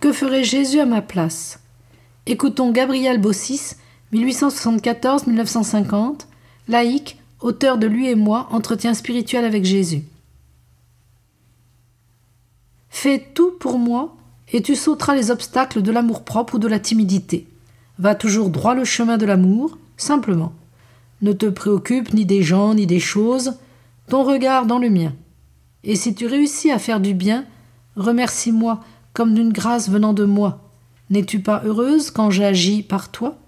Que ferait Jésus à ma place? Écoutons Gabriel Bossis, 1874-1950, laïque, auteur de Lui et moi, entretien spirituel avec Jésus. Fais tout pour moi et tu sauteras les obstacles de l'amour-propre ou de la timidité. Va toujours droit le chemin de l'amour, simplement. Ne te préoccupe ni des gens ni des choses, ton regard dans le mien. Et si tu réussis à faire du bien, remercie-moi comme d'une grâce venant de moi. N'es-tu pas heureuse quand j'agis par toi?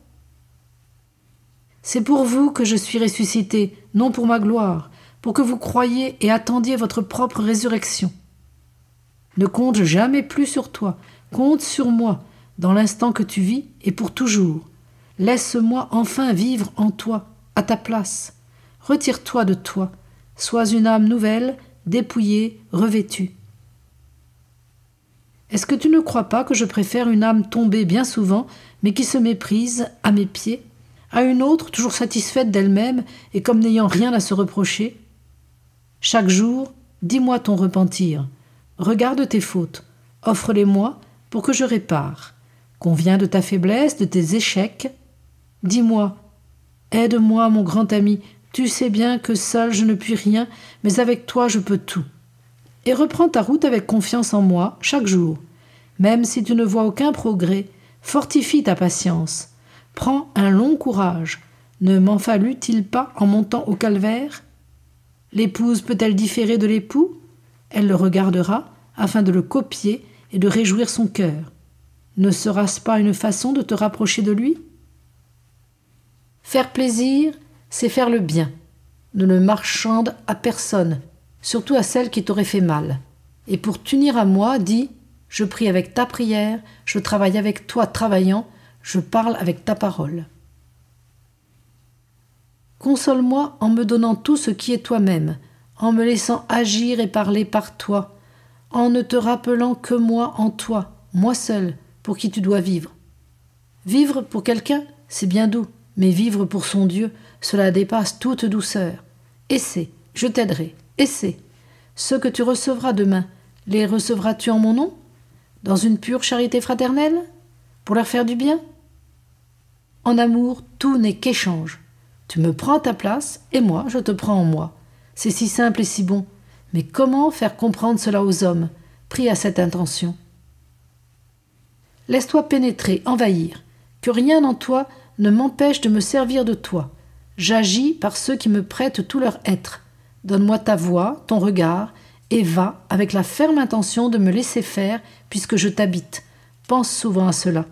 C'est pour vous que je suis ressuscité, non pour ma gloire, pour que vous croyiez et attendiez votre propre résurrection. Ne compte jamais plus sur toi, compte sur moi, dans l'instant que tu vis et pour toujours. Laisse-moi enfin vivre en toi, à ta place. Retire-toi de toi, sois une âme nouvelle, dépouillée, revêtue. Est-ce que tu ne crois pas que je préfère une âme tombée bien souvent, mais qui se méprise, à mes pieds, à une autre toujours satisfaite d'elle-même et comme n'ayant rien à se reprocher? Chaque jour, dis-moi ton repentir. Regarde tes fautes, offre-les-moi pour que je répare. Conviens de ta faiblesse, de tes échecs? Dis-moi, aide-moi, mon grand ami, tu sais bien que seul je ne puis rien, mais avec toi je peux tout. Et reprends ta route avec confiance en moi chaque jour. Même si tu ne vois aucun progrès, fortifie ta patience. Prends un long courage. Ne m'en fallut-il pas en montant au calvaire? L'épouse peut-elle différer de l'époux? Elle le regardera, afin de le copier et de réjouir son cœur. Ne sera-ce pas une façon de te rapprocher de lui? Faire plaisir, c'est faire le bien. Ne le marchande à personne, surtout à celle qui t'aurait fait mal. Et pour t'unir à moi, dis Je prie avec ta prière, je travaille avec toi travaillant, je parle avec ta parole. Console-moi en me donnant tout ce qui est toi-même, en me laissant agir et parler par toi, en ne te rappelant que moi en toi, moi seul, pour qui tu dois vivre. Vivre pour quelqu'un, c'est bien doux, mais vivre pour son Dieu, cela dépasse toute douceur. Essaie, je t'aiderai, essaie. Ce que tu recevras demain, les recevras-tu en mon nom? Dans une pure charité fraternelle? Pour leur faire du bien? En amour, tout n'est qu'échange. Tu me prends ta place et moi, je te prends en moi. C'est si simple et si bon. Mais comment faire comprendre cela aux hommes, pris à cette intention Laisse-toi pénétrer, envahir, que rien en toi ne m'empêche de me servir de toi. J'agis par ceux qui me prêtent tout leur être. Donne-moi ta voix, ton regard, et va avec la ferme intention de me laisser faire puisque je t'habite. Pense souvent à cela.